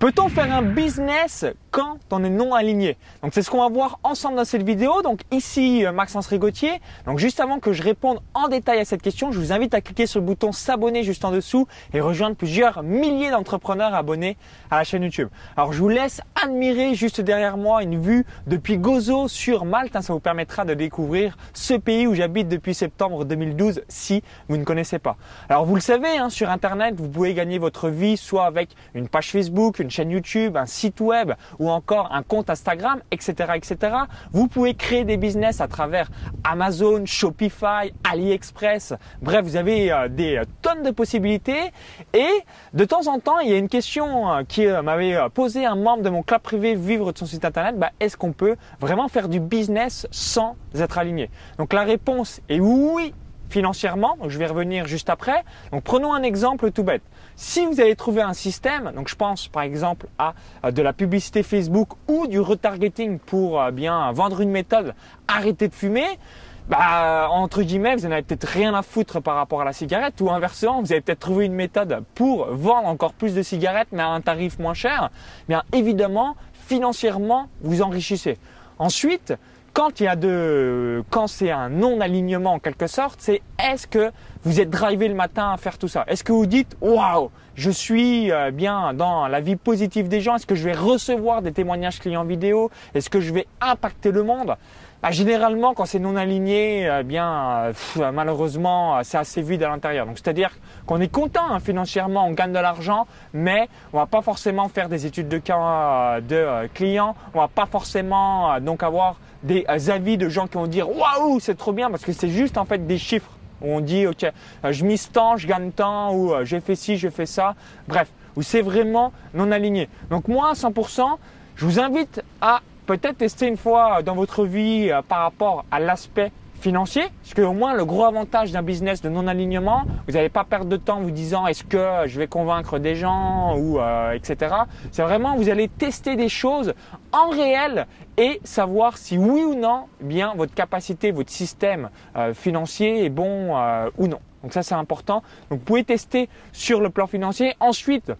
Peut-on faire un business quand on est non aligné Donc c'est ce qu'on va voir ensemble dans cette vidéo. Donc ici euh, Maxence Rigotier. Donc juste avant que je réponde en détail à cette question, je vous invite à cliquer sur le bouton s'abonner juste en dessous et rejoindre plusieurs milliers d'entrepreneurs abonnés à la chaîne YouTube. Alors je vous laisse admirer juste derrière moi une vue depuis Gozo sur Malte. Hein. ça vous permettra de découvrir ce pays où j'habite depuis septembre 2012 si vous ne connaissez pas. Alors vous le savez, hein, sur Internet, vous pouvez gagner votre vie soit avec une page Facebook, une chaîne YouTube, un site web ou encore un compte Instagram, etc., etc. Vous pouvez créer des business à travers Amazon, Shopify, AliExpress. Bref, vous avez euh, des tonnes de possibilités. Et de temps en temps, il y a une question euh, qui euh, m'avait posé un membre de mon club privé Vivre de son site internet. Bah, est-ce qu'on peut vraiment faire du business sans être aligné? Donc la réponse est oui financièrement. je vais revenir juste après. Donc prenons un exemple tout bête. Si vous allez trouver un système, donc je pense par exemple à de la publicité Facebook ou du retargeting pour euh, bien vendre une méthode, arrêter de fumer. Bah, entre guillemets, vous n'en avez peut-être rien à foutre par rapport à la cigarette ou inversement, vous avez peut-être trouvé une méthode pour vendre encore plus de cigarettes mais à un tarif moins cher. Bien évidemment, financièrement, vous enrichissez. Ensuite, quand il y a de, quand c'est un non-alignement en quelque sorte, c'est est-ce que vous êtes drivé le matin à faire tout ça? Est-ce que vous dites waouh, je suis euh, bien dans la vie positive des gens Est-ce que je vais recevoir des témoignages clients vidéo? Est-ce que je vais impacter le monde? Bah, généralement, quand c'est non aligné, eh bien euh, malheureusement, c'est assez vide à l'intérieur. Donc c'est-à-dire qu'on est content hein, financièrement, on gagne de l'argent, mais on va pas forcément faire des études de cas euh, de clients, on va pas forcément donc avoir des avis de gens qui vont dire waouh c'est trop bien parce que c'est juste en fait des chiffres où on dit ok euh, je mise tant, je gagne tant ou euh, j'ai fait ci, je fais ça. Bref, où c'est vraiment non aligné. Donc moi à 100%, je vous invite à peut-être tester une fois dans votre vie euh, par rapport à l'aspect financier, parce que au moins le gros avantage d'un business de non-alignement, vous n'allez pas perdre de temps vous disant est-ce que je vais convaincre des gens ou euh, etc. C'est vraiment vous allez tester des choses en réel et savoir si oui ou non eh bien votre capacité, votre système euh, financier est bon euh, ou non. Donc ça c'est important. Donc vous pouvez tester sur le plan financier. Ensuite,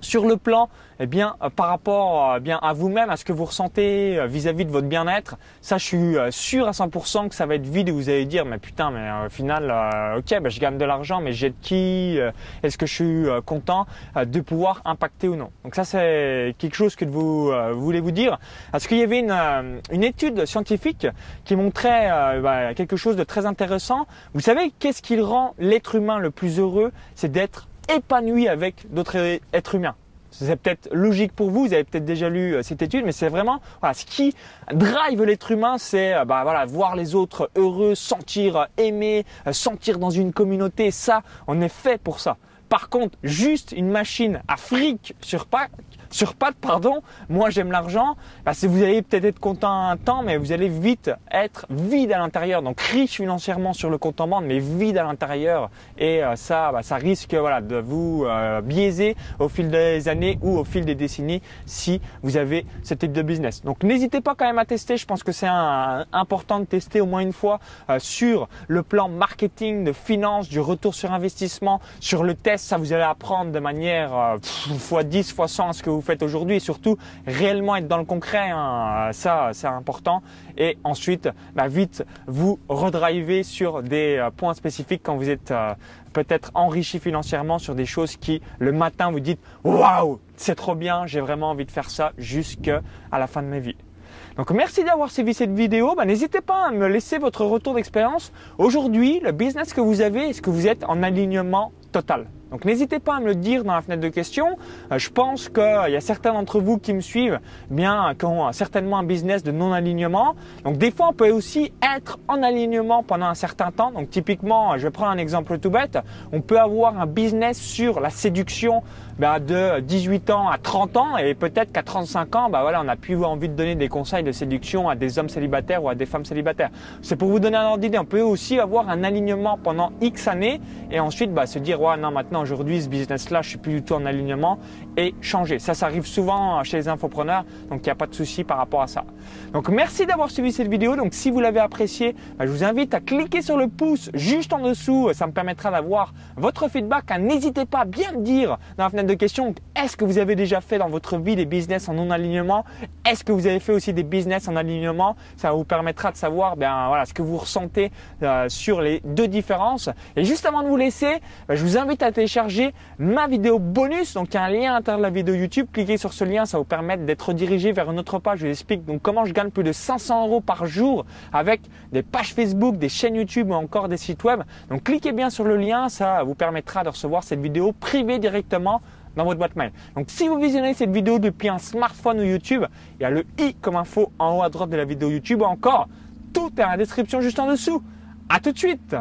sur le plan eh bien, euh, par rapport euh, bien, à vous-même, à ce que vous ressentez euh, vis-à-vis de votre bien-être, ça je suis sûr à 100% que ça va être vide et vous allez dire mais putain mais au final ok ben, je gagne de l'argent mais j'ai de qui Est-ce que je suis content de pouvoir impacter ou non? Donc ça c'est quelque chose que vous voulez vous dire. Parce qu'il y avait une, une étude scientifique qui montrait bah, quelque chose de très intéressant. Vous savez qu'est-ce qui rend l'être humain le plus heureux? C'est d'être épanoui avec d'autres êtres humains. C'est peut-être logique pour vous, vous avez peut-être déjà lu euh, cette étude, mais c'est vraiment voilà, ce qui drive l'être humain, c'est euh, bah, voilà, voir les autres heureux, sentir euh, aimé, sentir dans une communauté. Ça, on est fait pour ça. Par contre, juste une machine à fric sur, pack, sur pattes, pardon, moi j'aime l'argent, bah, vous allez peut-être être content un temps, mais vous allez vite être vide à l'intérieur, donc riche financièrement sur le compte en banque, mais vide à l'intérieur, et euh, ça, bah, ça risque voilà de vous euh, biaiser au fil des années ou au fil des décennies si vous avez ce type de business. Donc n'hésitez pas quand même à tester, je pense que c'est important de tester au moins une fois euh, sur le plan marketing, de finance, du retour sur investissement, sur le test, ça vous allez apprendre de manière x10, x100 ce que vous vous faites aujourd'hui et surtout réellement être dans le concret. Hein. ça, c'est important. Et ensuite, bah, vite vous redriver sur des euh, points spécifiques quand vous êtes euh, peut-être enrichi financièrement sur des choses qui le matin vous dites waouh, c'est trop bien, j'ai vraiment envie de faire ça jusqu'à la fin de ma vie. Donc merci d'avoir suivi cette vidéo. Bah, n'hésitez pas à me laisser votre retour d'expérience. Aujourd'hui, le business que vous avez, est-ce que vous êtes en alignement total? Donc n'hésitez pas à me le dire dans la fenêtre de questions. Euh, je pense qu'il y a certains d'entre vous qui me suivent, bien qui ont certainement un business de non-alignement. Donc des fois, on peut aussi être en alignement pendant un certain temps. Donc typiquement, je vais prendre un exemple tout bête. On peut avoir un business sur la séduction ben, de 18 ans à 30 ans et peut-être qu'à 35 ans, ben, voilà, on a pu avoir envie de donner des conseils de séduction à des hommes célibataires ou à des femmes célibataires. C'est pour vous donner un ordre d'idée. On peut aussi avoir un alignement pendant X années et ensuite ben, se dire ouais non maintenant aujourd'hui ce business-là, je suis plus du tout en alignement et changer. Ça, ça arrive souvent chez les infopreneurs, donc il n'y a pas de souci par rapport à ça. Donc merci d'avoir suivi cette vidéo. Donc si vous l'avez appréciée, bah, je vous invite à cliquer sur le pouce juste en dessous. Ça me permettra d'avoir votre feedback. N'hésitez pas à bien me dire dans la fenêtre de questions, est-ce que vous avez déjà fait dans votre vie des business en non-alignement? Est-ce que vous avez fait aussi des business en alignement? Ça vous permettra de savoir ben, voilà, ce que vous ressentez euh, sur les deux différences. Et juste avant de vous laisser, bah, je vous invite à télécharger ma vidéo bonus. Donc il y a un lien à l'intérieur de la vidéo YouTube. Cliquez sur ce lien, ça vous permettre d'être redirigé vers une autre page. Je vous explique donc comment je gagne plus de 500 euros par jour avec des pages Facebook, des chaînes YouTube ou encore des sites web. Donc cliquez bien sur le lien, ça vous permettra de recevoir cette vidéo privée directement dans votre boîte mail. Donc si vous visionnez cette vidéo depuis un smartphone ou YouTube, il y a le i comme info en haut à droite de la vidéo YouTube ou encore tout est la description juste en dessous. À tout de suite